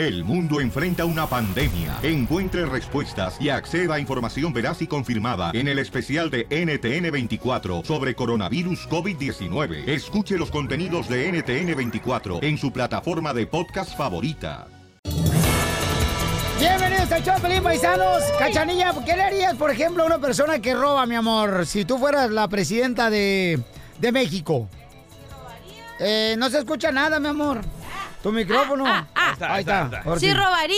El mundo enfrenta una pandemia. Encuentre respuestas y acceda a información veraz y confirmada en el especial de NTN24 sobre coronavirus COVID-19. Escuche los contenidos de NTN24 en su plataforma de podcast favorita. Bienvenidos al show, Pelín Paisanos. Cachanilla, ¿qué le harías, por ejemplo, a una persona que roba, mi amor? Si tú fueras la presidenta de, de México. Eh, no se escucha nada, mi amor. Tu micrófono. Ah, ah, ah. Ahí está. Si sí. robaría,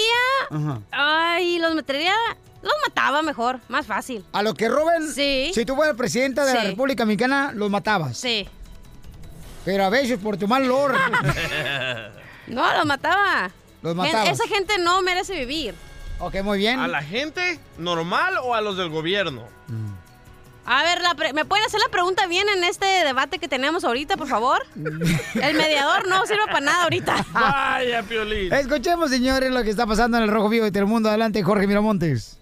Ajá. ay, los metería, los mataba mejor, más fácil. A los que roben, Sí. si tú fueras presidenta de la. República Mexicana, los matabas. Sí. Pero a veces por tu mal olor. No, los mataba. Los matabas. Esa gente no merece vivir. ok, muy bien. ¿A la gente normal o a los del gobierno? A ver, la pre- ¿me pueden hacer la pregunta bien en este debate que tenemos ahorita, por favor? El mediador no sirve para nada ahorita. Vaya, Piolín. Escuchemos, señores, lo que está pasando en el Rojo Vivo de Telemundo. Adelante, Jorge Miramontes.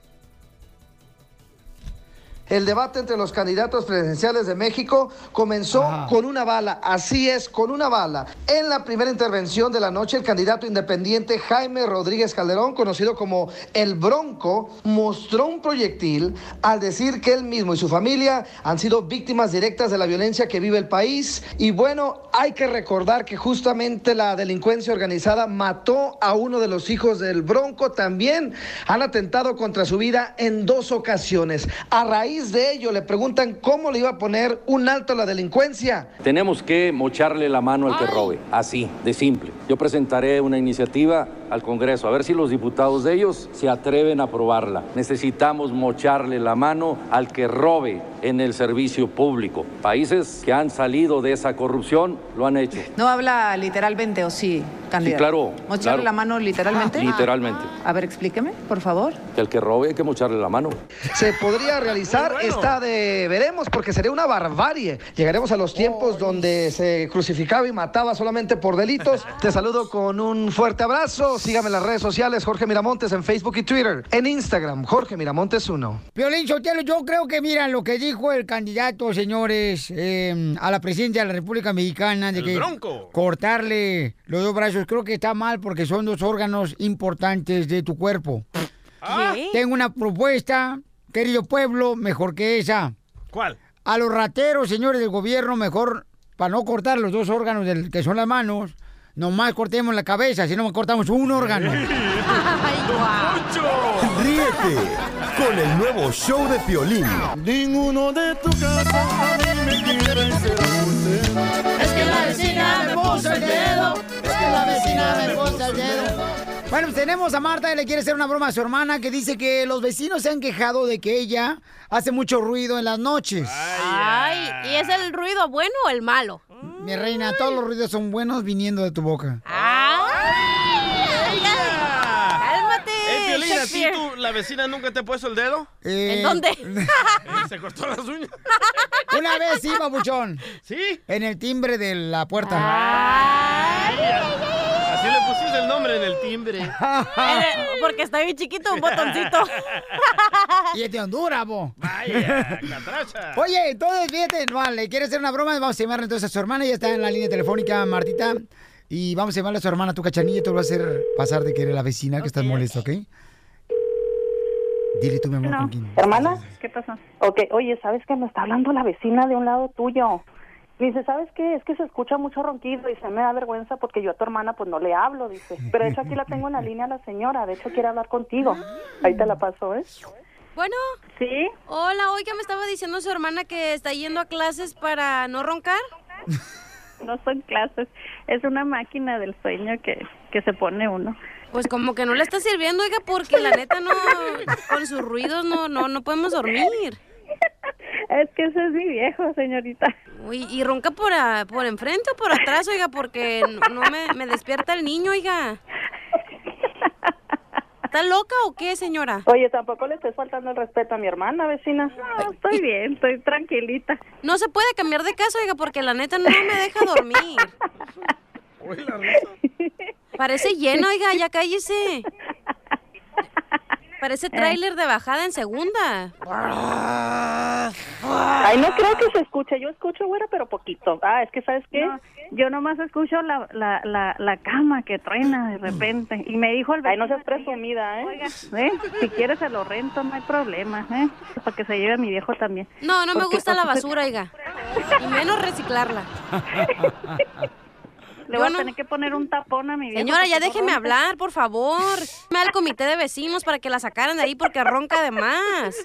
El debate entre los candidatos presidenciales de México comenzó con una bala, así es, con una bala. En la primera intervención de la noche, el candidato independiente Jaime Rodríguez Calderón, conocido como El Bronco, mostró un proyectil al decir que él mismo y su familia han sido víctimas directas de la violencia que vive el país. Y bueno, hay que recordar que justamente la delincuencia organizada mató a uno de los hijos del Bronco. También han atentado contra su vida en dos ocasiones. A raíz de ello le preguntan cómo le iba a poner un alto a la delincuencia. Tenemos que mocharle la mano al que robe, así, de simple. Yo presentaré una iniciativa al Congreso, a ver si los diputados de ellos se atreven a aprobarla. Necesitamos mocharle la mano al que robe en el servicio público. Países que han salido de esa corrupción lo han hecho. No habla literalmente, ¿o sí, candidato? claro, ¿Mocharle claro. la mano literalmente? Literalmente. A ver, explíqueme, por favor. Que al que robe hay que mocharle la mano. Se podría realizar, está de veremos, porque sería una barbarie. Llegaremos a los tiempos donde se crucificaba y mataba solamente por delitos. Te saludo con un fuerte abrazo. Sígame en las redes sociales, Jorge Miramontes en Facebook y Twitter. En Instagram, Jorge Miramontes 1. Violín Sotelo, yo creo que, mira, lo que dijo el candidato, señores, eh, a la presidencia de la República Mexicana, de El que Bronco. cortarle los dos brazos, creo que está mal porque son dos órganos importantes de tu cuerpo. Ah, ¿Qué? Tengo una propuesta, querido pueblo, mejor que esa. ¿Cuál? A los rateros, señores del gobierno, mejor, para no cortar los dos órganos del, que son las manos, nomás cortemos la cabeza, si no cortamos un órgano. Ay, guau. Ríete con el nuevo show de Piolín. Ninguno de tu casa a mí me quiere Es que la vecina me puso el dedo. Es que la vecina me puso el dedo. Bueno, pues tenemos a Marta y le quiere hacer una broma a su hermana que dice que los vecinos se han quejado de que ella hace mucho ruido en las noches. Ay, ¿y es el ruido bueno o el malo? Mi reina, todos los ruidos son buenos viniendo de tu boca. ¡Ay! ¡Cálmate! Eh, Piolín, ¿a ti Shakespeare. tú, la vecina nunca te ha puesto el dedo? Eh, ¿En dónde? Eh, ¿Se cortó las uñas? Una vez sí, babuchón. ¿Sí? En el timbre de la puerta. Ay, Así le pusiste el nombre en el timbre. Porque está bien chiquito, un botoncito. Y es de Honduras, bo. Vaya, catracha. Oye, entonces, fíjate, no, le quiere hacer una broma, vamos a llamarle entonces a su hermana, ya está en la línea telefónica, Martita, y vamos a llamarle a su hermana, tu cachanilla, y te lo va a hacer pasar de que eres la vecina, que estás molesta, ¿ok? Dile tú, mi amor, con quién. Hermana, ¿qué pasó? Ok, oye, ¿sabes que me está hablando la vecina de un lado tuyo? Dice, ¿sabes qué? Es que se escucha mucho ronquido y se me da vergüenza porque yo a tu hermana pues no le hablo, dice. Pero de hecho aquí la tengo en la línea la señora, de hecho quiere hablar contigo. Ahí te la paso, ¿eh? Bueno, ¿Sí? hola, oiga, me estaba diciendo su hermana que está yendo a clases para no roncar. No son clases, es una máquina del sueño que, que se pone uno. Pues como que no le está sirviendo, oiga, porque la neta no, con sus ruidos no, no, no podemos dormir. Es que ese es mi viejo, señorita. Uy, ¿y ronca por, a- por enfrente o por atrás, oiga? Porque no, no me, me despierta el niño, oiga. ¿Está loca o qué, señora? Oye, tampoco le estés faltando el respeto a mi hermana, vecina. No, estoy bien, estoy tranquilita. No se puede cambiar de casa, oiga, porque la neta no me deja dormir. Uy, la risa. Parece lleno, oiga, ya cállese. Parece tráiler de bajada en segunda. Ay, no creo que se escuche. Yo escucho, güera, pero poquito. Ah, es que, ¿sabes qué? yo nomás escucho la, la, la, la cama que truena de repente. Y me dijo el Ay, no seas presumida, ¿eh? Oiga, ¿eh? si quieres se lo rento, no hay problema, ¿eh? Para que se lleve a mi viejo también. No, no me gusta la basura, oiga. Y menos reciclarla. Le voy no- a tener que poner un tapón a mi viejo. Señora, ya déjeme hablar, por favor. Me al comité de vecinos para que la sacaran de ahí porque ronca de más.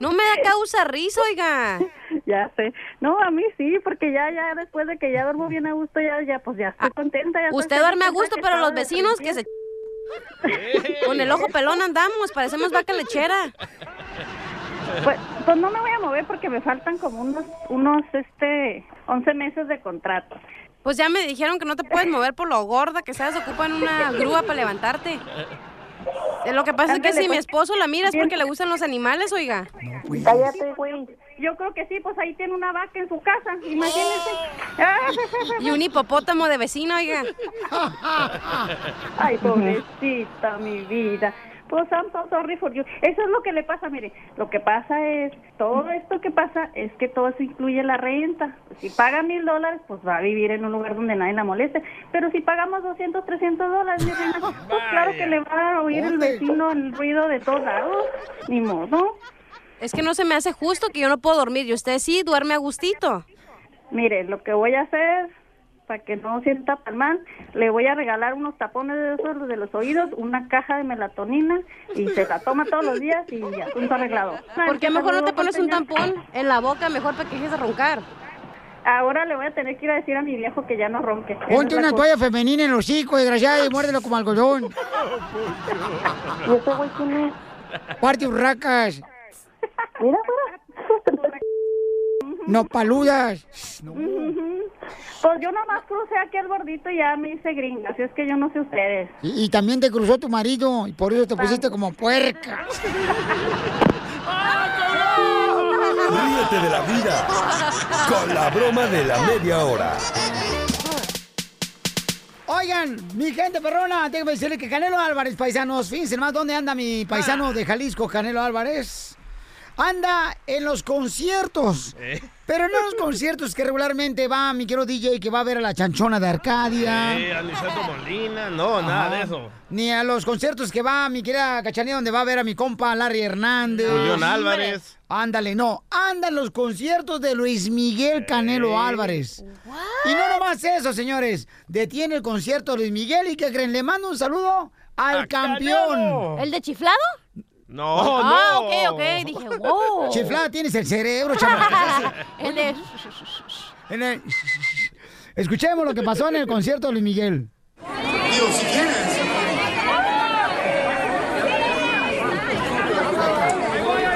No me da causa risa, oiga. Ya sé. No, a mí sí, porque ya, ya después de que ya duermo bien a gusto, ya, ya, pues ya estoy contenta. Ya Ah, Usted duerme a gusto, pero los vecinos que se... Con el ojo pelón andamos, parecemos vaca lechera. Pues, pues no me voy a mover porque me faltan como unos, unos, este, 11 meses de contrato. Pues ya me dijeron que no te puedes mover por lo gorda que estás, ocupan una grúa para levantarte. Eh, Lo que pasa es que si mi pues. esposo la mira es porque le gustan los animales, oiga. Cállate, güey. Yo creo que sí, pues ahí tiene una vaca en su casa, imagínese. Y un hipopótamo de vecino, oiga. Ay, pobrecita, mi vida. Pues I'm so sorry for you. Eso es lo que le pasa, mire. Lo que pasa es, todo esto que pasa es que todo eso incluye la renta. Si paga mil dólares, pues va a vivir en un lugar donde nadie la moleste. Pero si pagamos 200, 300 dólares, mi reina, pues claro que le va a oír el vecino el ruido de todos lados. Ni modo. Es que no se me hace justo que yo no puedo dormir y usted sí duerme a gustito. Mire, lo que voy a hacer para que no sienta tan mal, le voy a regalar unos tapones de esos de los oídos, una caja de melatonina y se la toma todos los días y asunto arreglado. ¿Por qué mejor no te pones un tampón en la boca mejor para que dejes de roncar? Ahora le voy a tener que ir a decir a mi viejo que ya no ronque. Ponte una toalla femenina en los hocico, desgraciada, y muérdelo como algodón. ¿Y ese güey quién es? Parte urracas. Mira, No paludas. Ujú. Pues yo nomás crucé aquí el gordito y ya me hice gringa, así es que yo no sé ustedes. Y, y también te cruzó tu marido, y por eso te pusiste como puerca. Ríete de la vida con la broma de la media hora. Oigan, mi gente perrona, tengo que decirle que Canelo Álvarez, paisanos, fíjense más dónde anda mi paisano de Jalisco, Canelo Álvarez. Anda en los conciertos. ¿Eh? Pero no en los conciertos que regularmente va mi querido DJ que va a ver a la chanchona de Arcadia. Eh, Aniceto Molina, no, nada de eso. Ni a los conciertos que va mi querida Cachanilla donde va a ver a mi compa Larry Hernández. Julián Álvarez. Ándale, no. Anda en los conciertos de Luis Miguel Canelo Álvarez. Y no nomás eso, señores. Detiene el concierto de Luis Miguel y que creen, le mando un saludo al ¡A campeón. Canelo! ¿El de chiflado? No, ah, no. ok, ok. Dije, wow. Chiflada, tienes el cerebro, chamaca. El de... En el- Escuchemos lo que pasó en el concierto de Luis Miguel. Digo, si quieres.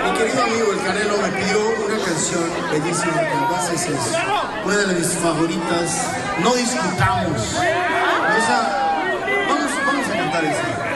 Mi querido amigo el Canelo me pidió una canción bellísima que además es es una de mis favoritas. No discutamos. Esa, vamos, vamos a cantar esa.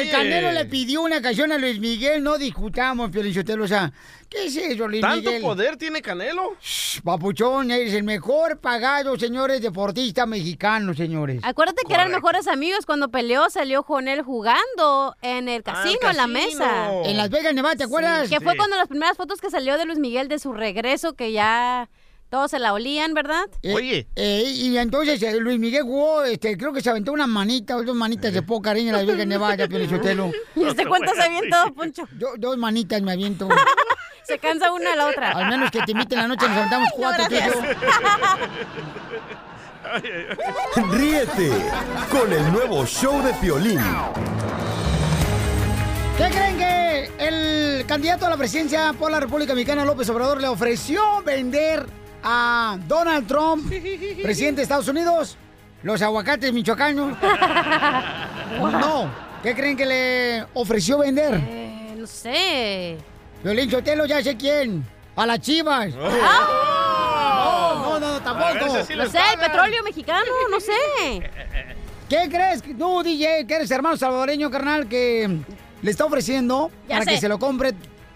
El. Canelo le pidió una canción a Luis Miguel, no discutamos, Piolichotelo. O sea, ¿qué es eso, Luis ¿Tanto Miguel? poder tiene Canelo? Shh, Papuchón, eres el mejor pagado, señores, deportista mexicano, señores. Acuérdate que eran mejores amigos cuando peleó, salió con él jugando en el casino, en la mesa. En Las Vegas, Nevada, ¿te acuerdas? Que fue cuando las primeras fotos que salió de Luis Miguel de su regreso, que ya todos se la olían, ¿verdad? Eh, Oye. eh, y entonces eh, Luis Miguel jugó, este, creo que se aventó una manita, dos manitas de poca cariño en Las Vegas, Nevada, Piolichotelo. ¿Y este cuánto se avientó, Poncho? Yo, dos manitas me aviento. Se cansa una a la otra. Al menos que te invite en la noche, nos aventamos cuatro, yo. Ríete con el nuevo show de Piolín. ¿Qué creen que el candidato a la presidencia por la República Mexicana, López Obrador, le ofreció vender a Donald Trump, presidente de Estados Unidos, los aguacates michoacanos? No. ¿Qué creen que le ofreció vender? Eh, no sé. Violín Chotelo, ya sé quién. A las chivas. Oh. No, no, no, tampoco. sí No sé, el petróleo mexicano, no sé. ¿Qué crees? Tú, DJ, que eres hermano salvadoreño, carnal, que le está ofreciendo Ya para sé. que se lo compre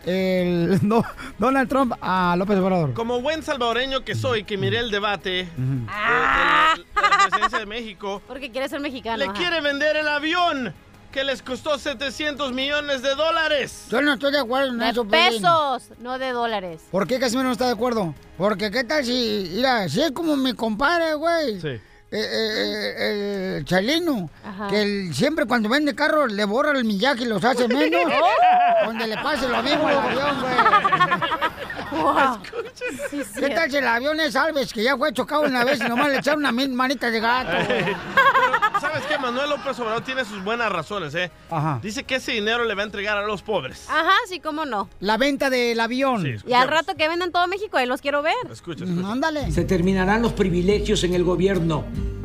el no- Donald Trump a López Obrador. Como buen salvadoreño que soy, que miré el debate eh, de, Ah. la, de la presidencia de México, Porque quiere ser mexicano. le ajá. quiere vender el avión que les costó 700 millones de dólares. Yo no estoy de acuerdo en De eso, pesos, no de dólares. ¿Por qué Casimiro no está de acuerdo? Porque qué tal si, mira, si es como mi compadre, güey. Sí. Eh, eh, el chalino, Ajá. que él siempre cuando vende carros le borra el millaje y los hace menos. donde le pase lo mismo al avión, güey. Wow. ¿Qué tal si el avión es Alves, que ya fue chocado una vez y nomás le echaron una manita de gato? ¿sabes qué? Manuel López Obrador tiene sus buenas razones, ¿eh? Ajá. Dice que ese dinero le va a entregar a los pobres. Ajá, sí, cómo no. La venta del avión. Y al rato que vendan todo México, ahí los quiero ver. Escucha, Mm, Ándale. Se terminarán los privilegios en el gobierno.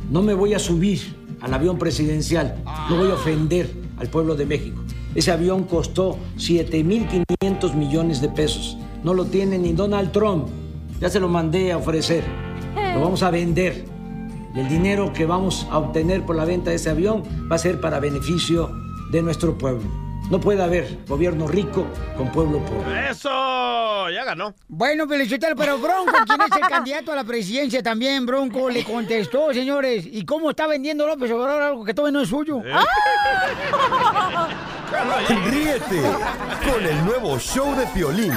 No me voy a subir al avión presidencial. No voy a ofender al pueblo de México. Ese avión costó 7.500 millones de pesos. No lo tiene ni Donald Trump. Ya se lo mandé a ofrecer. Lo vamos a vender. Y el dinero que vamos a obtener por la venta de ese avión va a ser para beneficio de nuestro pueblo. No puede haber gobierno rico con pueblo pobre. ¡Eso! Ya ganó. Bueno, Felicitelo, pero Bronco, ¿quién es el candidato a la presidencia también? Bronco le contestó, señores. ¿Y cómo está vendiendo López Obrador algo que todavía no es suyo? Ríete con el nuevo show de Piolín.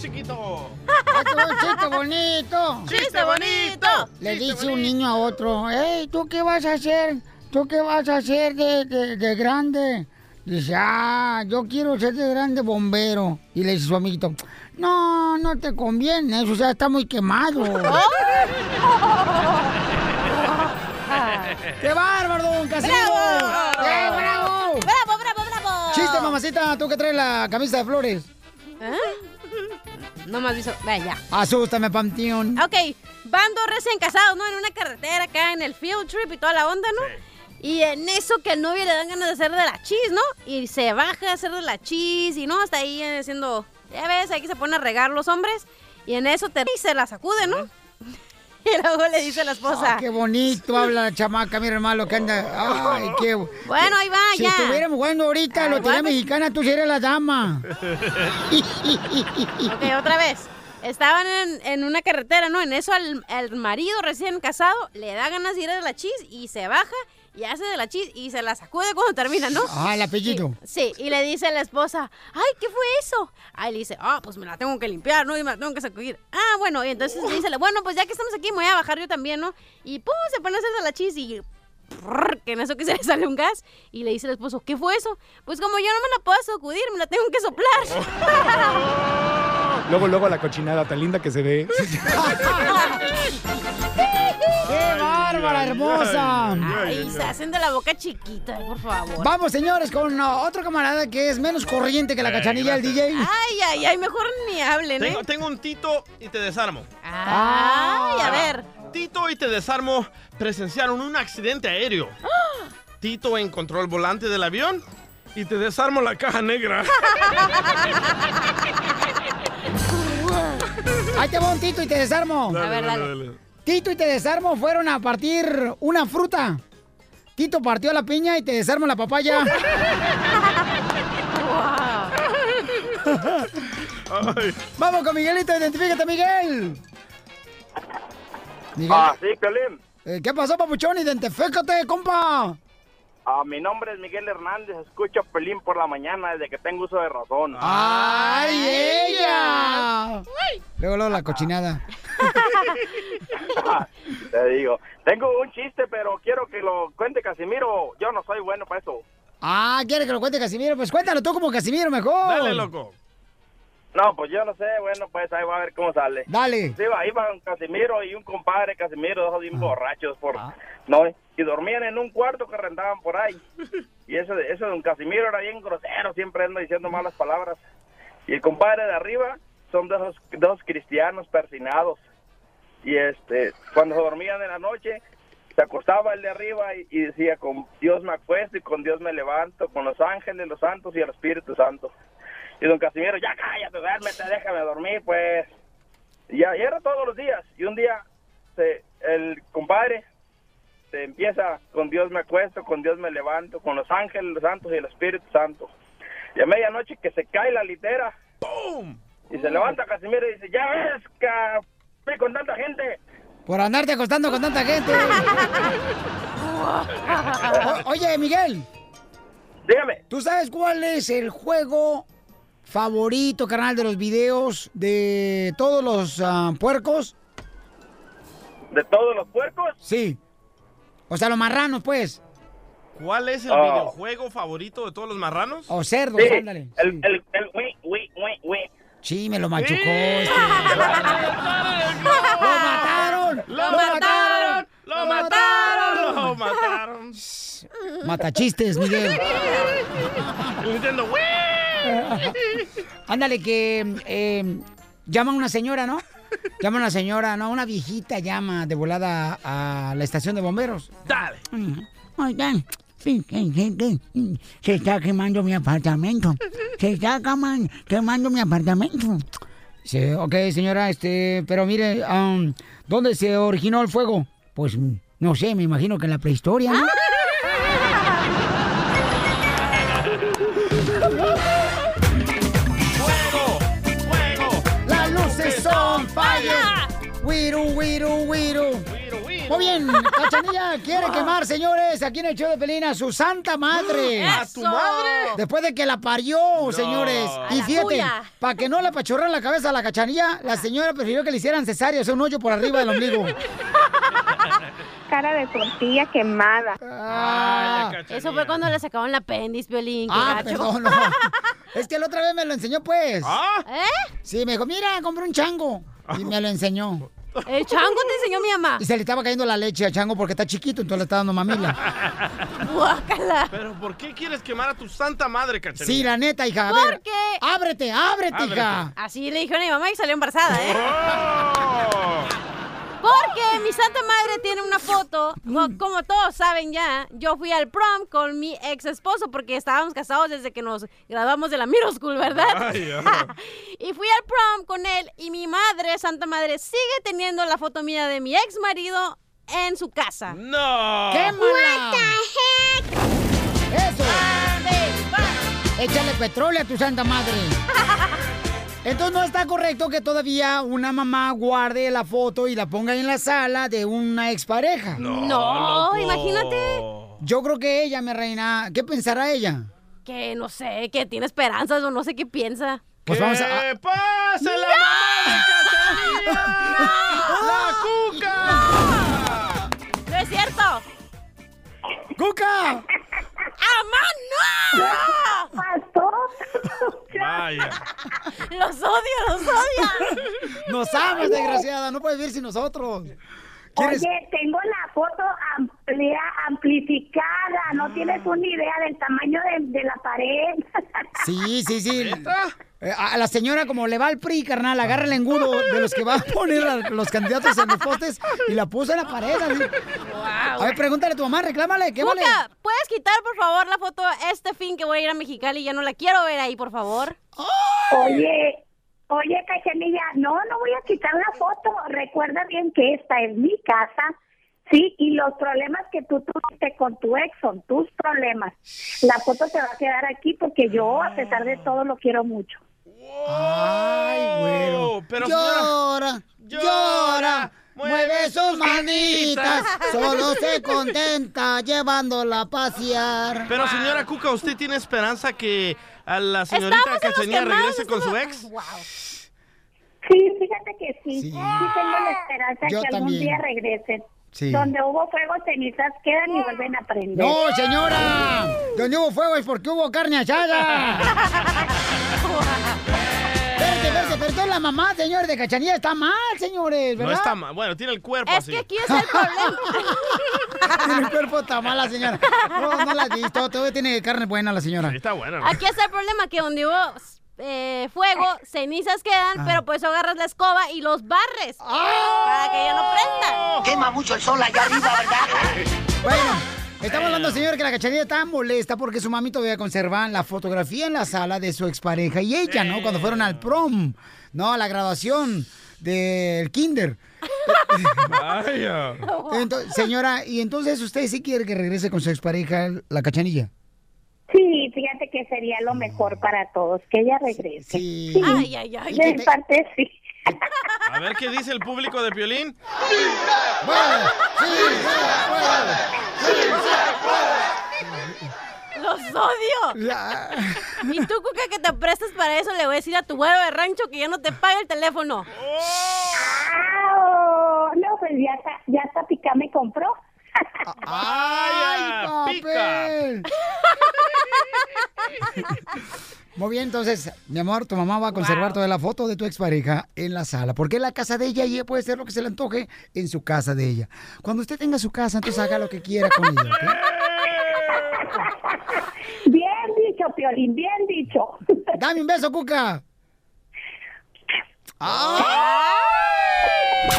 Chiquito! Chiste bonito. ¡Chiste bonito! Le dice un niño a otro, hey, ¿tú qué vas a hacer? ¿Tú qué vas a hacer de, de- de grande? Dice, ah, yo quiero ser de grande bombero. Y le dice su amiguito, no, no te conviene, eso ya está muy quemado. ¡Qué bárbaro, don Casimiro! ¡Bravo! ¡Eh, bravo! ¡Bravo, bravo, bravo! Chiste, mamacita, tú que traes la camisa de flores. ¿Eh? No has visto. Vaya. Asústame, Panteón. Ok, van dos recién casados, ¿no? En una carretera acá en el field trip y toda la onda, ¿no? Y en eso que al novio le dan ganas de hacer de la cheese, ¿no? Y se baja a hacer de la cheese y no, está ahí haciendo. Ya ves, aquí se pone a regar los hombres. Y en eso te y se la sacude, ¿no? Y luego le dice a la esposa. Ah, qué bonito habla la chamaca, mi hermano, que anda. Ay, qué. Bueno, ahí va, si ya. estuviéramos jugando ahorita, Ay, lotería mexicana, tú serías la dama. Ok, otra vez. Estaban en, en una carretera, ¿no? En eso al, al marido recién casado le da ganas de ir a la cheese y se baja y hace de la cheese y se la sacude cuando termina, ¿no? Ah, el apellido. Sí, y le dice a la esposa, ay, ¿qué fue eso? Ahí le dice, ah, pues me la tengo que limpiar, ¿no? Y me la tengo que sacudir. Ah, bueno, y entonces le dice, bueno, pues ya que estamos aquí me voy a bajar yo también, ¿no? Y pum, se pone a hacer de la cheese y... que en eso que se le sale un gas y le dice el esposo, ¿qué fue eso? Pues como yo no me la puedo sacudir, me la tengo que soplar. Luego, luego la cochinada tan linda que se ve. ¡Qué bárbara, hermosa! Ay, se hacen de la boca chiquita, por favor. Vamos, señores, con otro camarada que es menos corriente que la Eh, cachanilla del DJ. Ay, ay, ay, mejor ni hablen, ¿eh? Tengo, tengo un Tito y te desarmo. Ay, a ver. Tito y te desarmo presenciaron un accidente aéreo. Tito encontró el volante del avión y te desarmo la caja negra. Ahí te va un Tito y te desarmo. Dale, A ver, dale, dale. Tito y te desarmo fueron a partir una fruta. Tito partió la piña y te desarmo la papaya. Vamos con Miguelito, identifícate, Miguel. Miguel. Ah, sí, Piolín. Eh, ¿Qué pasó, papuchón? Identifícate, compa. Ah, mi nombre es Miguel Hernández. Escucho Pelín por la mañana desde que tengo uso de razón. ¡Ay, ella! Luego, luego la cochinada. Te digo. Tengo un chiste, pero quiero que lo cuente Casimiro. Yo no soy bueno para eso. Ah, ¿quiere que lo cuente Casimiro? Pues cuéntalo tú como Casimiro mejor. Dale, loco. No, pues yo no sé. Bueno, pues ahí va a ver cómo sale. Dale. Sí, va, iban Casimiro y un compadre Casimiro, dos bien borrachos por... No, y dormían en un cuarto que rentaban por ahí. Y eso de un Casimiro era bien grosero, siempre anda diciendo malas palabras. Y el compadre de arriba son dos, dos cristianos persinados. Y este, cuando dormían en la noche, se acostaba el de arriba y, y decía, con Dios me acuesto y con Dios me levanto, con los ángeles, los santos y el Espíritu Santo. Y don Casimiro, ya cállate, duérmete, déjame dormir, pues. Y y era todos los días. Y un día se, el compadre se empieza con Dios me acuesto, con Dios me levanto, con los ángeles, los santos y el Espíritu Santo. Y a medianoche que se cae la litera. Y se levanta Casimiro y dice, ya ves, que fui con tanta gente. Por andarte acostando con tanta gente. O- oye, Miguel. Dígame. ¿Tú sabes cuál es el juego favorito, carnal, de los videos de todos los ah, puercos? ¿De todos los puercos? Sí. O sea, los marranos, pues. ¿Cuál es el Ah. videojuego favorito de todos los marranos? O cerdos, Sí, ándale. el, el, el, ui, ui, ui, ui. Sí, me lo machucó. Sí. este. ¡Lo mataron! ¡Lo mataron! ¡Lo mataron! ¡Lo mataron! Matachistes, Miguel. El Nintendo. Ándale, que eh, llama una señora, ¿no? Llama una señora, ¿no? Una viejita llama de volada a la estación de bomberos. Dale. Oigan, se está quemando mi apartamento. Se está queman- quemando mi apartamento. Sí, ok, señora, este, pero mire, am, ¿dónde se originó el fuego? Pues, no sé, me imagino que en la prehistoria, ¿no? Muy bien, Cachanilla quiere quemar, señores, aquí en el show de Pelín a su santa madre. ¿A tu madre? Después de que la parió, señores. A Y la fíjate, tuya. para que no le apachurran la cabeza a la cachanilla, la señora prefirió que le hicieran cesárea, o sea, un hoyo por arriba del ombligo. Cara de tortilla quemada. Ah, Eso fue cuando le sacaron el apéndice, Violín. Ah, perdón, no. Es que la otra vez me lo enseñó, pues. ¿Eh? Sí, me dijo, mira, compré un chango. Y me lo enseñó. ¿El chango te enseñó mi mamá? Y se le estaba cayendo la leche al chango porque está chiquito, entonces le está dando mamila. Guácala. Pero ¿por qué quieres quemar a tu santa madre, cachanilla? Sí, la neta, hija. A ¿Por ver, qué? ábrete, ábrete, Ábrete. hija. Así le dijeron a mi mamá y salió embarazada, ¿eh? ¡Oh! Porque mi santa madre tiene una foto, co- como todos saben ya, yo fui al prom con mi ex esposo porque estábamos casados desde que nos graduamos de la middle school, ¿verdad? Ay, y fui al prom con él y mi madre, santa madre, sigue teniendo la foto mía de mi ex marido en su casa. ¡No! ¡Quémala! ¡Eso! Échale petróleo a tu santa madre. Entonces no está correcto que todavía una mamá guarde la foto y la ponga en la sala de una expareja. No, No, imagínate. Yo creo que ella, mi reina, ¿qué pensará ella? Que no sé, que tiene esperanzas o no sé qué piensa. Pues ¡Que vamos a... pase la mamá de! ¡La cuca! ¡No es cierto! ¡Cuca! ¡Amá, no! Vaya. ¡Los odio, los odio! Nos amas, desgraciada. No puedes vivir sin nosotros. ¿Quieres? Oye, tengo la foto amplia, amplificada. No tienes una idea del tamaño de, de la pared. Sí, sí, sí. ¿Neta? Eh, A la señora, como le va al PRI, carnal, agarra el engudo de los que va a poner a los candidatos en los postes y la puso en la pared. así. A ver, pregúntale a tu mamá, reclámale, ¿qué vale? Cuca, ¿puedes quitar, por favor, la foto este fin que voy a ir a Mexicali? Ya no la quiero ver ahí, por favor. Oye, oye, Cachanilla, no, no voy a quitar la foto. Recuerda bien que esta es mi casa. Sí, y los problemas que tú tuviste con tu ex son tus problemas. La foto te va a quedar aquí porque yo, a pesar de todo, lo quiero mucho. Ay, güero. Pero llora, llora, mueve sus manitas, solo se contenta llevándola a pasear. pero señora Cuca, ¿usted tiene esperanza que a la señorita Cachanilla regrese con su ex? Wow. Sí, fíjate que sí. Sí. Sí, tengo la esperanza Yo que algún también. día regresen. Sí. Donde hubo fuego, cenizas quedan y vuelven a prender. No, señora, donde hubo fuego es porque hubo carne asada. Espérate, espérate, pero la mamá, señores, de Cachanilla está mal, señores, ¿verdad? No está mal. Bueno, tiene el cuerpo Es así. que aquí es el problema. Tiene el cuerpo está mal la señora. No, no la has visto, todavía tiene carne buena la señora. Sí, está bueno. Aquí es el problema, que donde hubo eh, fuego, cenizas quedan, pero pues agarras la escoba y los barres para que ya no prenda. Quema mucho el sol allá arriba, ¿verdad? Bueno, estamos hablando, señor, que la cachanilla está molesta porque su mami todavía conserva la fotografía en la sala de su expareja y ella, ¿no? Cuando fueron al prom, ¿no? A la graduación del kinder. Vaya. Entonces, señora, y entonces usted sí quiere que regrese con su expareja, la cachanilla. Sí, fíjate que sería lo mejor para todos, que ella regrese. Sí. Ay, ay, ay. De mi parte, sí. A ver qué dice el público de Piolín. ¡Los odio! Y tú, Cuca, que te prestas para eso, le voy a decir a tu güero de rancho que ya no te paga el teléfono. ¡Au! No, pues ya está, ya está Pica me compró. ¡Ay, papel! Muy bien, entonces, mi amor, tu mamá va a conservar toda la foto de tu expareja en la sala, porque es la casa de ella y ella puede hacer lo que se le antoje en su casa de ella. Cuando usted tenga su casa, entonces haga lo que quiera con ella. Bien dicho, Piolín, bien dicho. Dame un beso, Cuca.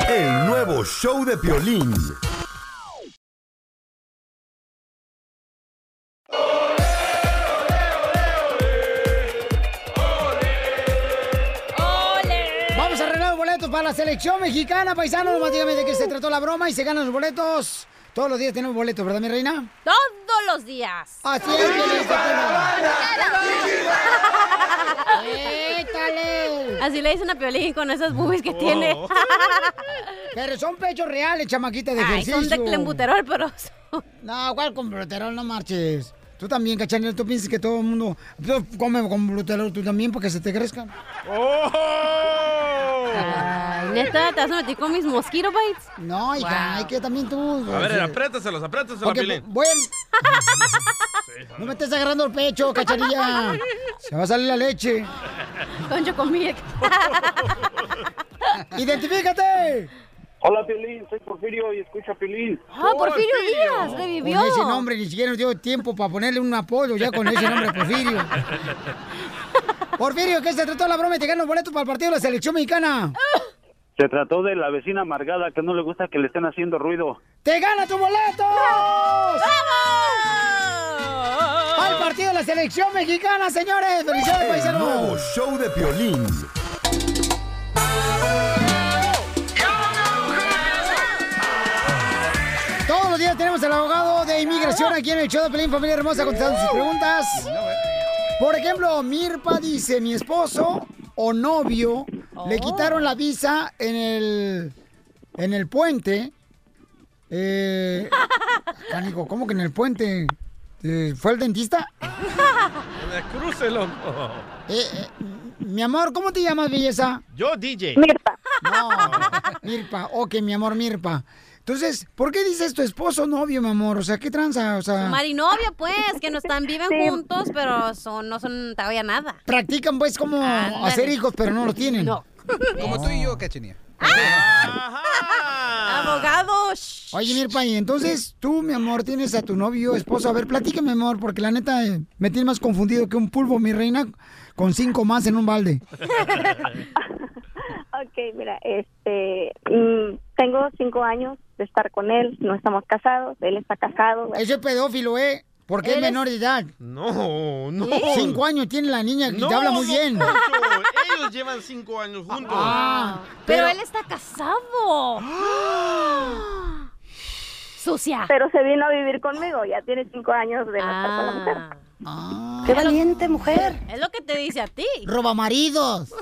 El nuevo show de Piolín. La selección mexicana, paisano. De qué se trató la broma y se ganan los boletos. Todos los días tenemos boletos, ¿verdad, mi reina? Todos los días. Así es, ¡Étale! Así le dicen a Piolín con esas boobies que tiene. Pero son pechos reales, chamaquita de Ay, ejercicio. son de clenbuterol, pero... No, ¿cuál con bluterol? No marches. Tú también, cachanel, tú piensas que todo el mundo come con bluterol, tú también, porque se te crezcan. Ay, neta, ¿te vas a meter con mis mosquito bites? No, hija, hay que también tú. A ver, apriétaselos, apriétaselos, ok, Piolín. voy a- No me estés agarrando el pecho, cacharilla. Se va a salir la leche. Con chocomilk. ¡Identifícate! Hola, Piolín, soy Porfirio y escucho a Piolín. ¡Ah, Porfirio Díaz! ¡Revivió! Con ese nombre ni siquiera nos dio tiempo para ponerle un apodo ya con ese nombre, Porfirio. Porfirio, ¿qué se trató la broma y te ganan los boletos para el partido de la selección mexicana? Se trató de la vecina amargada que no le gusta que le estén haciendo ruido. ¡Te gana tu boleto! Al partido de la selección mexicana, señores. ¡Felicidades, El paisanos! nuevo show de Piolín. Todos los días tenemos al abogado de inmigración aquí en el show de Pelín Familia Hermosa contestando sus preguntas. Por ejemplo, Mirpa dice, mi esposo o novio le quitaron la visa en el, en el puente. Eh, ¿cómo que en el puente? Eh, ¿Fue el dentista? En el cruce, loco. Eh, eh, mi amor, ¿cómo te llamas, belleza? Yo, DJ. Mirpa. No, Mirpa. Ok, mi amor, Mirpa. Entonces, ¿por qué dices tu esposo novio, mi amor? O sea, ¿qué tranza? O sea, Marinovia, pues, que no están, viven Sí. juntos, pero son, no son todavía nada. practican pues como hacer hijos, pero no los tienen. No. Como tú y yo, cachenía. Abogado. shh. Oye, Mirpa, y entonces tú, mi amor, tienes a tu novio, esposo. A ver, platícame, mi amor, porque la neta eh, me tiene más confundido que un pulpo, mi reina, con cinco más en un balde. Ok, mira, este, mm, tengo cinco años de estar con él, no estamos casados, él está casado. Ese es pedófilo, ¿eh? Porque es menor de edad. No, no. Cinco años tiene la niña y No, te habla muy bien. Ellos llevan cinco años juntos. Ah, Pero, pero- él está casado. Sucia. Pero se vino a vivir conmigo, ya tiene cinco años de no estar con la mujer. Ah, ¡Qué valiente mujer! Es lo que te dice a ti. roba maridos.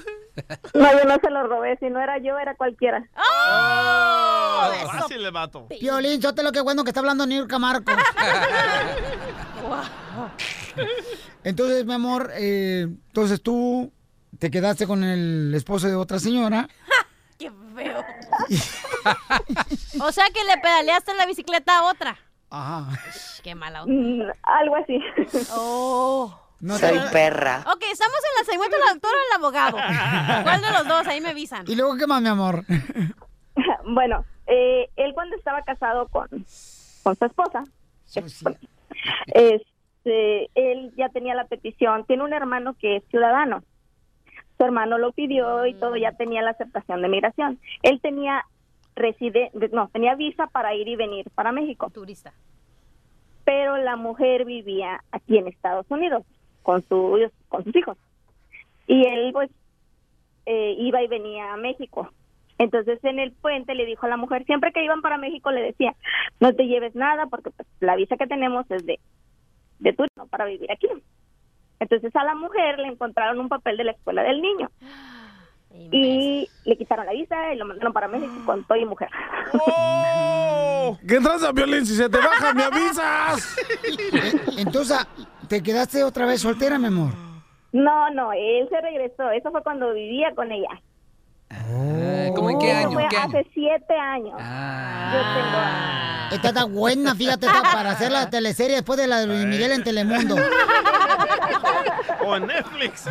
No, yo no se lo robé, si no era yo, era cualquiera. Oh, fácil le vato. Piolín, yo te lo que bueno que está hablando Nirka Marcos. Entonces, mi amor, eh, entonces tú te quedaste con el esposo de otra señora. ¡Qué feo! o sea que le pedaleaste la bicicleta a otra. Ajá. ¡Qué mala onda! Mm, algo así. ¡Oh! No Soy perra. Ok, estamos en el segmento del doctor o el abogado. ¿Cuál de los dos? Ahí me avisan. ¿Y luego qué más, mi amor? bueno, eh, él cuando estaba casado con, con su esposa, este, él ya tenía la petición, tiene un hermano que es ciudadano. Su hermano lo pidió y todo, ya tenía la aceptación de migración. Él tenía reside, no, tenía visa para ir y venir para México. Turista. Pero la mujer vivía aquí en Estados Unidos con sus con sus hijos. Y él pues eh, iba y venía a México. Entonces en el puente le dijo a la mujer, siempre que iban para México le decía, no te lleves nada porque pues, la visa que tenemos es de, de turismo para vivir aquí. Entonces a la mujer le encontraron un papel de la escuela del niño. y le quitaron la visa y lo mandaron para México con todo y mujer. ¿Qué tranza, Violín? Si se te baja, me avisas. Entonces, ¿te quedaste otra vez soltera, mi amor? No, no, él se regresó. Eso fue cuando vivía con ella. Eh, ¿Cómo en qué Eso año? fue ¿Qué año? hace siete años. Yo tengo Esta está buena, fíjate, para hacer la teleserie después de la de Luis Miguel en Telemundo. O en Netflix.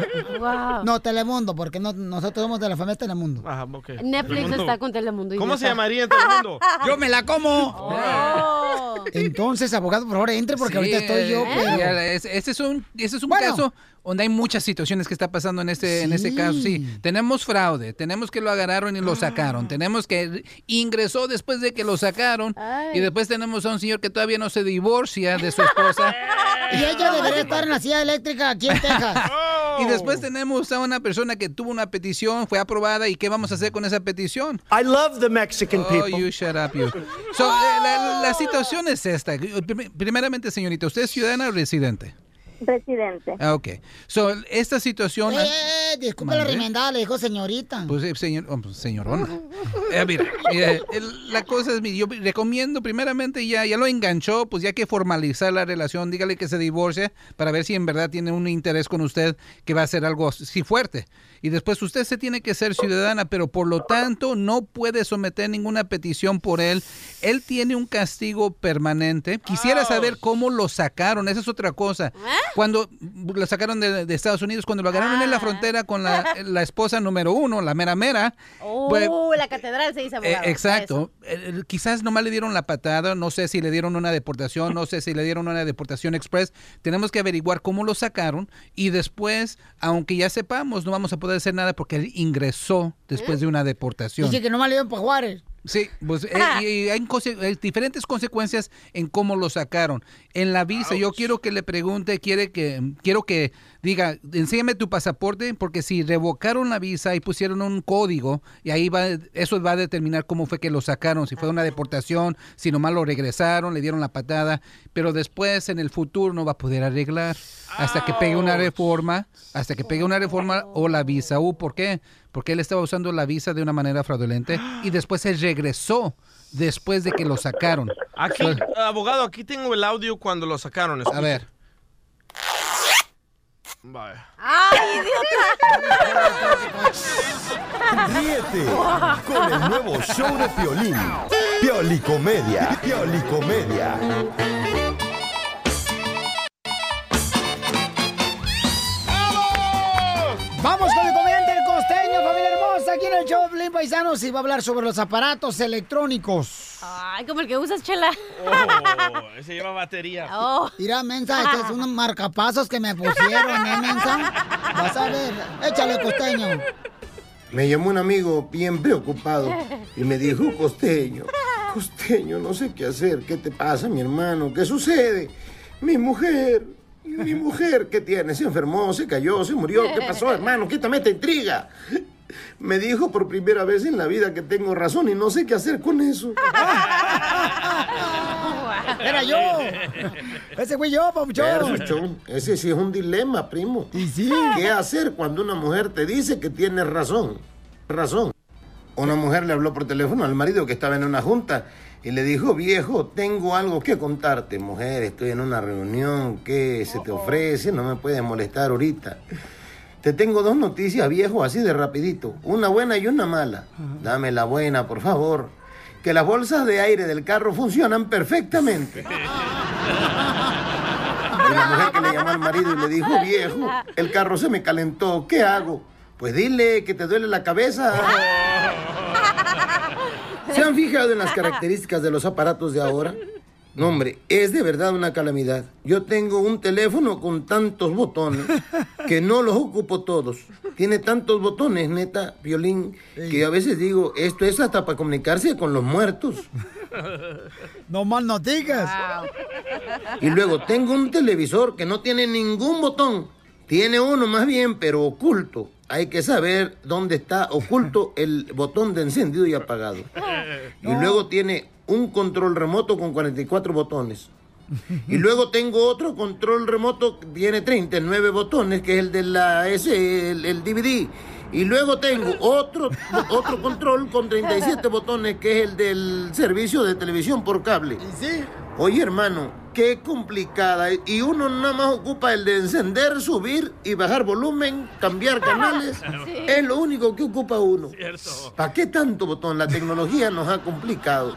No, Telemundo, porque no, nosotros somos de la familia Telemundo. Ajá, ok. Netflix Telemundo. está con Telemundo. y ¿Cómo no se está. llamaría en Telemundo? ¡Yo me la como! Oh. Entonces, abogado, por favor, entre porque ahorita estoy yo, eh, pero... ya, es- es un, ese es un Bueno. caso donde hay muchas situaciones que está pasando en este, en este caso. Sí, tenemos fraude, tenemos que lo agarraron y lo sacaron, tenemos que ingresó después de que lo sacaron y después tenemos a un señor que todavía no se divorcia de su esposa. Y ella debería estar en la silla eléctrica aquí en Texas. Y después tenemos a una persona que tuvo una petición, fue aprobada, ¿y qué vamos a hacer con esa petición? I love the Mexican Oh, people. you shut up, you. So, eh, la, la situación es esta. Prim- Primeramente, señorita, ¿usted es ciudadana o residente? Residente. Ah, ok. So, esta situación... Eh, disculpe la Mande. remendada, le dijo señorita. Pues, eh, señor, oh, pues, señorona. Eh, mira, eh, el- la cosa es, yo recomiendo primeramente ya, ya lo enganchó, pues ya que formalizar la relación, dígale que se divorcie para ver si en verdad tiene un interés con usted que va a ser algo así fuerte. Y después usted se tiene que ser ciudadana, pero por lo tanto no puede someter ninguna petición por él. Él tiene un castigo permanente. Quisiera saber cómo lo sacaron, esa es otra cosa. Cuando lo sacaron de, de Estados Unidos, cuando lo agarraron en la frontera con la, la esposa número uno, la mera mera, Oh, pues, la catedral se dice eh, exacto. Eh, eh, quizás nomás le dieron la patada, no sé si le dieron una deportación, no sé si le dieron una deportación express. Tenemos que averiguar cómo lo sacaron y después, aunque ya sepamos, no vamos a poder hacer nada porque él ingresó después de una deportación. Dice que no me le dieron para Juárez. Sí, pues eh, y- y hay, conse- hay diferentes consecuencias en cómo lo sacaron. En la visa, yo quiero que le pregunte, quiere que, quiero que diga, enséñame tu pasaporte, porque si revocaron la visa y pusieron un código, y ahí va, eso va a determinar cómo fue que lo sacaron, si fue una deportación, si nomás lo regresaron, le dieron la patada, pero después en el futuro no va a poder arreglar hasta que pegue una reforma, hasta que pegue una reforma o la visa U. ¿Por qué? Porque él estaba usando la visa de una manera fraudulenta y después él regresó después de que lo sacaron. Aquí, abogado, aquí tengo el audio cuando lo sacaron. A ver. Vaya. ¡Ay, Ríete con el nuevo show de Piolín. Piolicomedia. Piolicomedia. Vamos con el comediante El Costeño, familia hermosa, aquí en el show Piolín Paisanos y va a hablar sobre los aparatos electrónicos. Ay, como el que usas, chela. Oh, ese lleva batería. Oh. Mira, mensa, este es unos marcapasos que me pusieron, ¿eh, mensa? Vas a ver, échale, Costeño. Me llamó un amigo bien preocupado y me dijo, Costeño, Costeño, no sé qué hacer. ¿Qué te pasa, mi hermano? ¿Qué sucede? Mi mujer, mi mujer, ¿qué tiene? Se enfermó, se cayó, se murió. ¿Qué pasó, hermano? Quítame esta intriga. Me dijo por primera vez en la vida que tengo razón y no sé qué hacer con eso. Era yo. Ese fui yo, papuchón. Ese sí es un dilema, primo. ¿Qué hacer cuando una mujer te dice que tienes razón? Razón. Una mujer le habló por teléfono al marido que estaba en una junta y le dijo, viejo, tengo algo que contarte. Mujer, estoy en una reunión, ¿qué se te ofrece? No me puedes molestar ahorita. Te tengo dos noticias, viejo, así de rapidito. Una buena y una mala. Dame la buena, por favor. Que las bolsas de aire del carro funcionan perfectamente. Y la mujer que le llamó al marido y le dijo, viejo, el carro se me calentó, ¿qué hago? Pues dile que te duele la cabeza. ¿Se han fijado en las características de los aparatos de ahora? No, hombre, es de verdad una calamidad. Yo tengo un teléfono con tantos botones que no los ocupo todos. Tiene tantos botones, neta, violín, que a veces digo, esto es hasta para comunicarse con los muertos. No mal no digas. Y luego tengo un televisor que no tiene ningún botón. Tiene uno más bien, pero oculto. Hay que saber dónde está oculto el botón de encendido y apagado. Y luego tiene un control remoto con 44 botones. Y luego tengo otro control remoto que tiene 39 botones, que es el de la ese, el, el DVD. Y luego tengo otro, otro control con 37 botones que es el del servicio de televisión por cable. sí? Oye, hermano, qué complicada. Y uno nada más ocupa el de encender, subir y bajar volumen, cambiar canales. Es lo único que ocupa uno. ¿Para qué tanto botón? La tecnología nos ha complicado.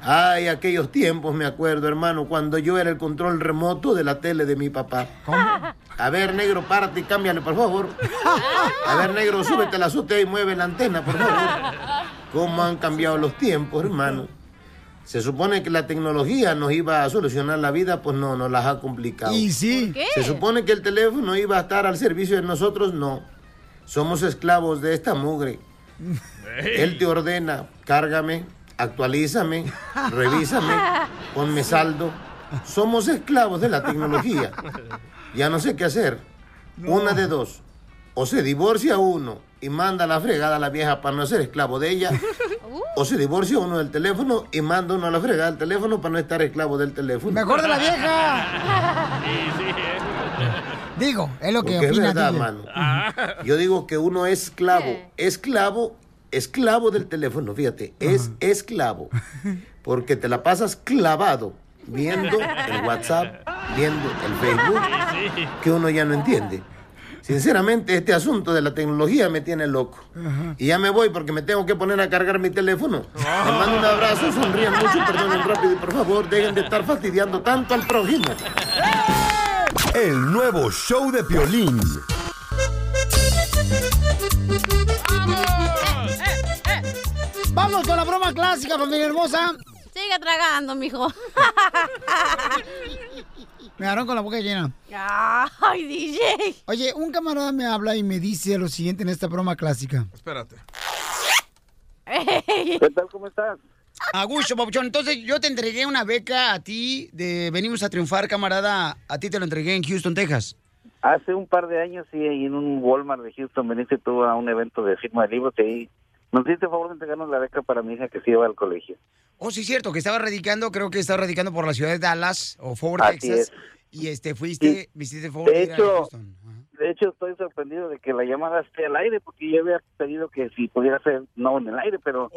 Ay, aquellos tiempos, me acuerdo, hermano, cuando yo era el control remoto de la tele de mi papá. A ver, negro, párate y cámbiale, por favor. A ver, negro, súbete la azotea y mueve la antena, por favor. ¿Cómo han cambiado los tiempos, hermano? Se supone que la tecnología nos iba a solucionar la vida, pues no, nos las ha complicado. Y sí. ¿Por qué? Se supone que el teléfono iba a estar al servicio de nosotros, no. Somos esclavos de esta mugre. Él te ordena, cárgame, actualízame, revísame, ponme saldo. Somos esclavos de la tecnología. Ya no sé qué hacer. Una de dos. O se divorcia uno y manda a la fregada a la vieja para no ser esclavo de ella. O se divorcia uno del teléfono y manda uno a la fregada del teléfono para no estar esclavo del teléfono. Mejor de la vieja. Digo, es lo que Porque es opina verdad, DJ. mano. Yo digo que uno es esclavo, esclavo, esclavo del teléfono, fíjate, es esclavo. Porque te la pasas clavado viendo el WhatsApp, viendo el Facebook, que uno ya no entiende. Sinceramente, este asunto de la tecnología me tiene loco. Y ya me voy porque me tengo que poner a cargar mi teléfono. Les mando un abrazo, sonrían mucho, perdonen rápido y por favor, dejen de estar fastidiando tanto al prójimo. El nuevo show de Piolín. Vamos con la broma clásica, familia hermosa. Sigue tragando, mijo. Me agarraron con la boca llena. Ay, DJ. Oye, un camarada me habla y me dice lo siguiente en esta broma clásica. Espérate. ¿Qué tal? ¿Cómo estás? A gusto, papuchón. Entonces, yo te entregué una beca a ti de Venimos a Triunfar, camarada. A ti te lo entregué en Houston, Texas. Hace un par de años, sí, ahí en un Walmart de Houston, veniste tú a un evento de firma de libros y ahí nos diste favor de entregarnos la beca para mi hija que se iba al colegio. Oh, sí, cierto, que estaba radicando, creo que estaba radicando por la ciudad de Dallas o Fort Así Texas. es. Y este, fuiste, visité Fort De hecho, de hecho estoy sorprendido de que la llamada esté al aire porque yo había pedido que si pudiera ser no en el aire, pero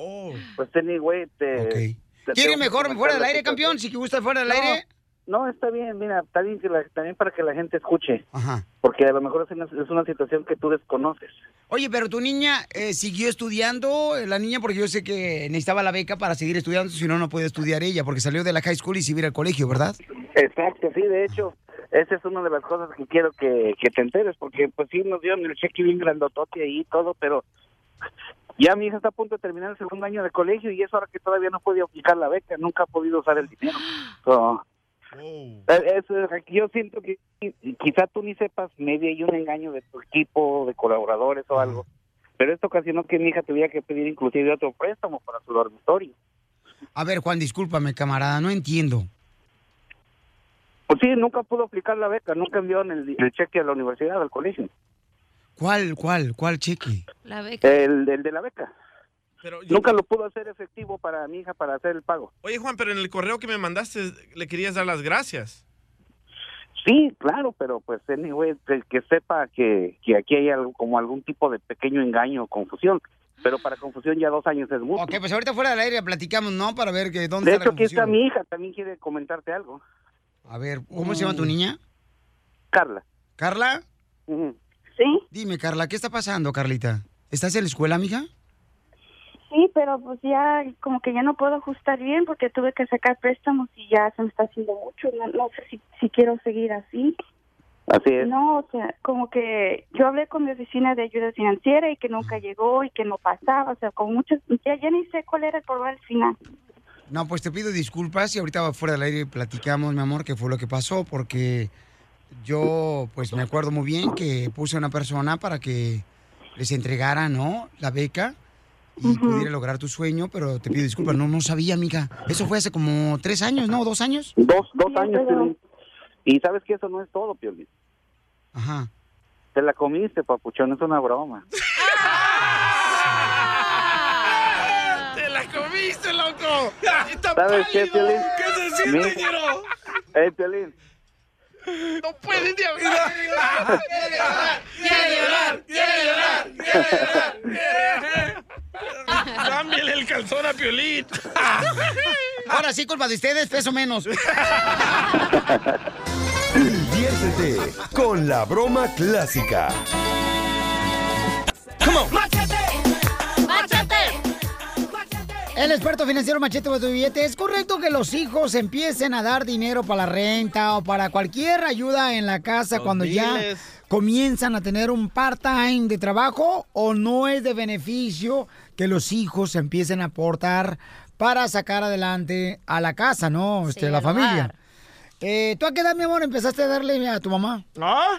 pues anyway, te... te ¿Quiere mejor fuera del aire, campeón? Si que gusta fuera del No, aire. No, está bien, mira, está bien que la- también para que la gente escuche, Ajá. porque a lo mejor es una, es una situación que tú desconoces. Oye, pero tu niña eh, siguió estudiando, eh, la niña, porque yo sé que necesitaba la beca para seguir estudiando, si no, no puede estudiar ella, porque salió de la high school y se iba al colegio, ¿verdad? Exacto, sí, de hecho, esa es una de las cosas que quiero que, que te enteres, porque pues sí nos dieron el cheque bien grandotote ahí y todo, pero ya mi hija está a punto de terminar el segundo año de colegio y es ahora que todavía no puede aplicar la beca, nunca ha podido usar el dinero. So, eh, eso es- yo siento que quizá tú ni sepas, maybe hay un engaño de tu equipo, de colaboradores o algo, pero esto ocasionó que mi hija tuviera que pedir inclusive otro préstamo para su dormitorio. A ver, Juan, discúlpame, camarada, no entiendo. Pues sí, nunca pudo aplicar la beca, nunca enviaron el, el cheque a la universidad, al colegio. ¿Cuál, cuál, cuál cheque? La El, el de la beca. Nunca lo pudo hacer efectivo para mi hija para hacer el pago. Oye, Juan, pero en el correo que me mandaste le querías dar las gracias. Sí, claro, pero pues anyway, que, que sepa que, que aquí hay algo, como algún tipo de pequeño engaño o confusión. Pero para confusión ya dos años es mucho. Ok, pues ahorita fuera del aire platicamos, ¿no? Para ver que dónde de está hecho, la aquí está mi hija, también quiere comentarte algo. A ver, ¿cómo se llama tu niña? Carla. ¿Carla? Sí. Dime, Carla, ¿qué está pasando, Carlita? ¿Estás en la escuela, amiga? Sí, pero pues ya como que ya no puedo ajustar bien porque tuve que sacar préstamos y ya se me está haciendo mucho. No, no sé si, si quiero seguir así. Así es. No, o sea, como que yo hablé con mi oficina de ayuda financiera y que nunca llegó y que no pasaba, o sea, con muchas, ya, ya ni sé cuál era el problema al final. No, pues te pido disculpas y ahorita fuera del aire platicamos, mi amor, qué fue lo que pasó, porque yo, pues me acuerdo muy bien que puse a una persona para que les entregara, ¿no? La beca y pudiera lograr tu sueño, pero te pido disculpas, no, no sabía, amiga. Eso fue hace como tres años, ¿no? ¿Dos años? Dos, dos Sí, años. pero- Piolín. Y sabes que eso no es todo, Piolín. Ajá. Te la comiste, papuchón, es una broma. ¡Te la comiste, loco! ¡Está ¿Sabes qué, pálido! Piolín? ¿Qué se siente, Ñero? Eh, Piolín. No pueden ni hablar. ¡Quiere llorar! ¡Quiere llorar! ¡Quiere llorar! Cámbiale el calzón a Piolín. Ahora sí, culpa de ustedes, peso menos. Diviértete con la broma clásica. ¡Machete! ¡Machete! El experto financiero Machete Billete, ¿es correcto que los hijos empiecen a dar dinero para la renta o para cualquier ayuda en la casa Los cuando ya comienzan a tener un part-time de trabajo o no es de beneficio que los hijos empiecen a aportar para sacar adelante a la casa, ¿no? Este, Sí, la familia. Eh, ¿Tú a qué edad, mi amor, empezaste a darle a tu mamá? ¿Ah?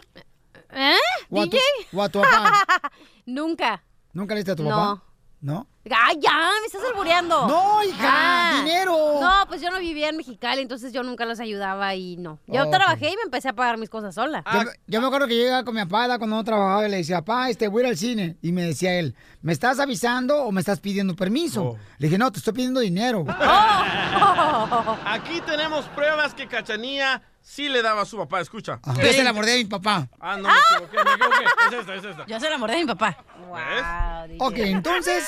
¿Eh? ¿O a tu, ¿DJ? o a tu papá? Nunca. ¿Nunca le diste a tu No. papá? ¿No? ¡Ay, ya! ¡Me estás albureando! No, hija, dinero. No, pues yo no vivía en Mexicali, entonces yo nunca los ayudaba y no. Yo Oh, trabajé y me empecé a pagar mis cosas sola. Yo, me- yo me acuerdo que llegaba con mi papá cuando no trabajaba y le decía, papá, este, voy a ir al cine. Y me decía él, ¿me estás avisando o me estás pidiendo permiso? Le dije, no, te estoy pidiendo dinero. Aquí tenemos pruebas que Cachanía sí le daba a su papá. Escucha. Yo se la mordé a mi papá. Ah, no, me equivoqué, me equivoqué. Es esta, es esta. Yo se la mordé a mi papá. Ok, entonces,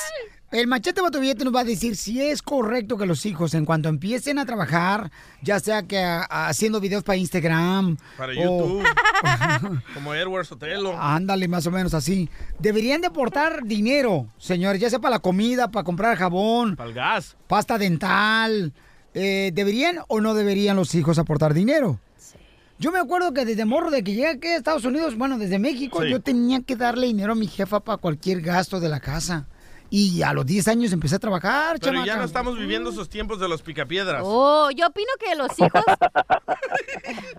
el machete billete nos va a decir si es correcto que los hijos, en cuanto empiecen a trabajar, ya sea que a- a- haciendo videos para Instagram. Para o- YouTube. Como Edward Sotelo. Ándale, más o menos así. Deberían de aportar dinero, señores, ya sea para la comida, para comprar jabón, Para el gas. pasta dental. Eh, ¿Deberían o no deberían los hijos aportar dinero? Yo me acuerdo que desde morro de que llegué aquí a Estados Unidos, bueno, desde México, Sí. yo tenía que darle dinero a mi jefa para cualquier gasto de la casa. Y a los 10 años empecé a trabajar, Pero ya no estamos viviendo esos tiempos de los picapiedras. Oh, yo opino que los hijos...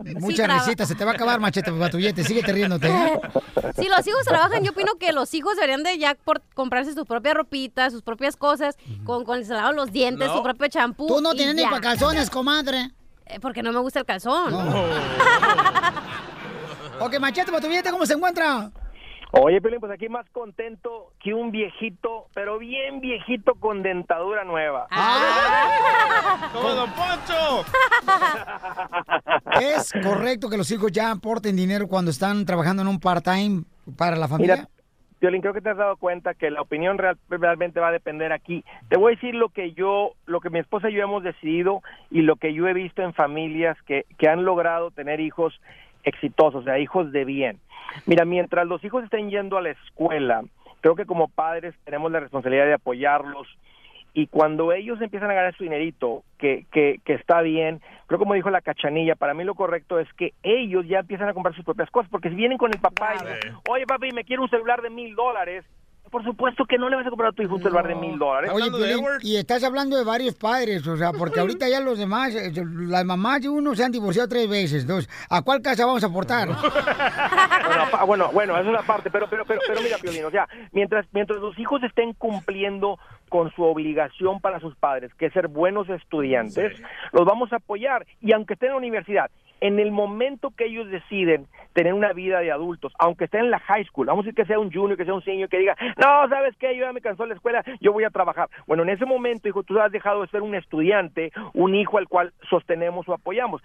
Mucha Sí, risita, se te va a acabar, machete patrullete. Síguete riéndote. ¿eh? Si los hijos trabajan, yo opino que los hijos deberían de ya por comprarse su propia ropita, sus propias cosas, con, con el lavado los dientes, No. su propio champú. Tú no tienes ni para calzones, comadre. Eh, porque no me gusta el calzón. Ok, machete patrullete, ¿cómo se encuentra? Oye, Pelín, pues aquí más contento que un viejito, pero bien viejito con dentadura nueva. ¡Como Don Poncho! ¿Es correcto que los hijos ya aporten dinero cuando están trabajando en un part-time para la familia? Mira, Piolín, creo que te has dado cuenta que la opinión real- realmente va a depender aquí. Te voy a decir lo que yo, lo que mi esposa y yo hemos decidido y lo que yo he visto en familias que, que han logrado tener hijos exitosos, o sea, hijos de bien. Mira, mientras los hijos estén yendo a la escuela, creo que como padres tenemos la responsabilidad de apoyarlos y cuando ellos empiezan a ganar su dinerito, que, que, que está bien, creo como dijo la cachanilla, para mí lo correcto es que ellos ya empiezan a comprar sus propias cosas, porque si vienen con el papá y dicen, oye papi, me quiero un celular de mil dólares, por supuesto que no le vas a comprar a tu hijo un celular de mil dólares. Oye, Piolín, y estás hablando de varios padres, o sea, porque ahorita ya los demás, eh, las mamás de uno se han divorciado tres veces, entonces, ¿a cuál casa vamos a aportar? bueno, apa- bueno, bueno, es una parte, pero, pero, pero, pero mira, Piolín, o sea, mientras, mientras los hijos estén cumpliendo con su obligación para sus padres, que es ser buenos estudiantes, los vamos a apoyar. Y aunque estén en la universidad, en el momento que ellos deciden tener una vida de adultos, aunque estén en la high school, vamos a decir que sea un junior, que sea un senior, que diga, no, ¿sabes qué? Yo ya me cansó la escuela, yo voy a trabajar. Bueno, en ese momento, hijo, tú has dejado de ser un estudiante, un hijo al cual sostenemos o apoyamos.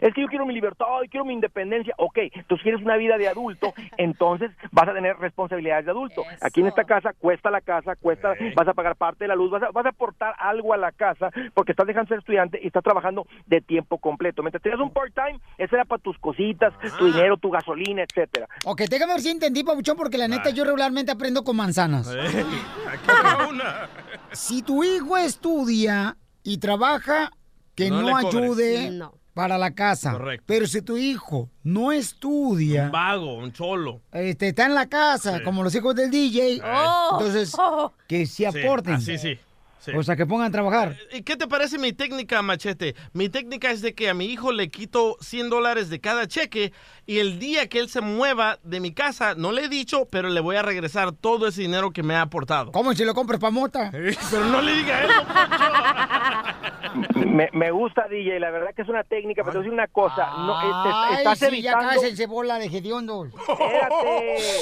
Es que yo quiero mi libertad, yo quiero mi independencia. Ok, tú quieres una vida de adulto, entonces vas a tener responsabilidades de adulto. Aquí en esta casa cuesta la casa, cuesta, vas a pagar parte de la luz, vas a, vas a aportar algo a la casa porque estás dejando de ser estudiante y estás trabajando de tiempo completo. Mientras tenías un ese era para tus cositas, tu dinero, tu gasolina, etcétera. Ok, déjame ver si entendí, Pabuchón, porque la neta yo regularmente aprendo con manzanas. Si tu hijo estudia y trabaja, que No ayude No. para la casa. Correcto. Pero si tu hijo no estudia, Un vago, un cholo. este, está en la casa, como los hijos del DJ, Oh. entonces que sí Sí, aporten. así sí. Sí. O sea, que pongan a trabajar. ¿Y qué te parece mi técnica, Machete? Mi técnica es de que a mi hijo le quito 100 dólares de cada cheque y el día que él se mueva de mi casa, no le he dicho, pero le voy a regresar todo ese dinero que me ha aportado. ¿Cómo si lo compras para mota? Pero no le diga eso. Me, me gusta, DJ, la verdad que es una técnica, pero te voy a decir una cosa, no, este, Ay, estás sí, ya evitando... cásense bola de hediondos.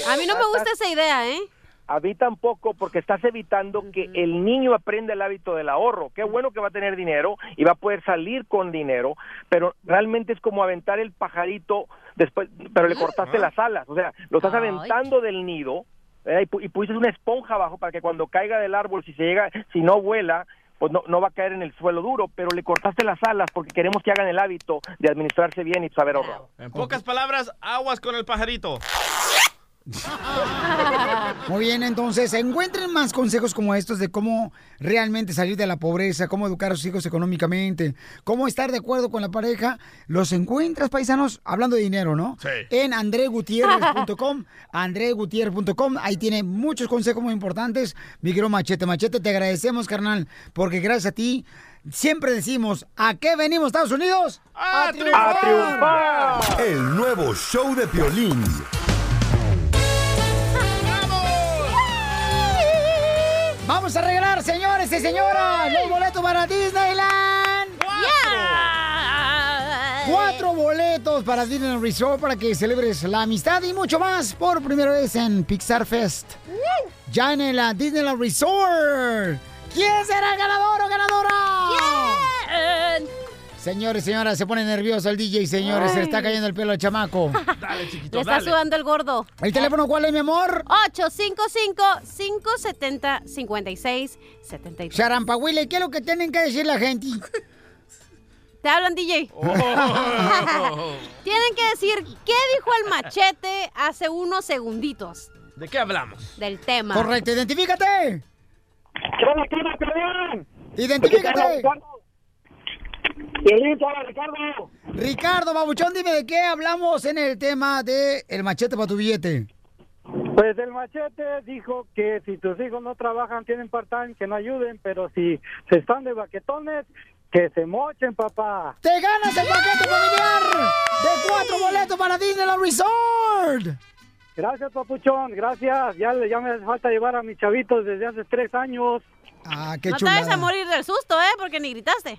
A mí no me gusta esa idea, ¿eh? A mí tampoco porque estás evitando que el niño aprenda el hábito del ahorro. Qué bueno que va a tener dinero y va a poder salir con dinero, pero realmente es como aventar el pajarito después, pero le cortaste las alas, o sea, lo estás Ay. aventando del nido eh, y, y pusiste una esponja abajo para que cuando caiga del árbol, si se llega, si no vuela, pues no, no va a caer en el suelo duro, pero le cortaste las alas porque queremos que hagan el hábito de administrarse bien y saber ahorrar. En pocas palabras, aguas con el pajarito. Muy bien, entonces encuentren más consejos como estos de cómo realmente salir de la pobreza, cómo educar a sus hijos económicamente, cómo estar de acuerdo con la pareja. Los encuentras, paisanos, hablando de dinero, ¿no? Sí. En andregutierrez.com, andregutierrez.com, ahí tiene muchos consejos muy importantes. Mi querido Machete, Machete, te agradecemos, carnal, porque gracias a ti siempre decimos, ¿a qué venimos, Estados Unidos? ¡A, El nuevo show de Piolín. Vamos a regalar, señores y señoras, los boletos para Disneyland. Cuatro boletos para Disneyland Resort para que celebres la amistad y mucho más por primera vez en Pixar Fest. Ya en el uh, Disneyland Resort. ¿Quién será el ganador o ganadora? Señores, señoras, se pone nervioso el DJ, señores. Se le está cayendo el pelo al chamaco. Dale, chiquito, Le está dale. sudando el gordo. ¿El teléfono cuál es, mi amor? 855-570-5673. Charampahuile, ¿qué es lo que tienen que decir la gente? Te hablan, DJ. Tienen que decir qué dijo el machete hace unos segunditos ¿De qué hablamos? del tema. Correcto, identifícate. Identifícate. Ricardo. Ricardo, babuchón, dime de qué hablamos en el tema de el machete para tu billete. Pues el machete dijo que si tus hijos no trabajan, tienen part-time, que no ayuden, pero si se están de baquetones, que se mochen, papá. ¡Te ganas el paquete familiar de cuatro boletos para Disneyland Resort! Gracias, papuchón, gracias. Ya, le- ya me hace falta llevar a mis chavitos desde hace tres años. Ah, qué no te a morir del susto, ¿eh? Porque ni gritaste.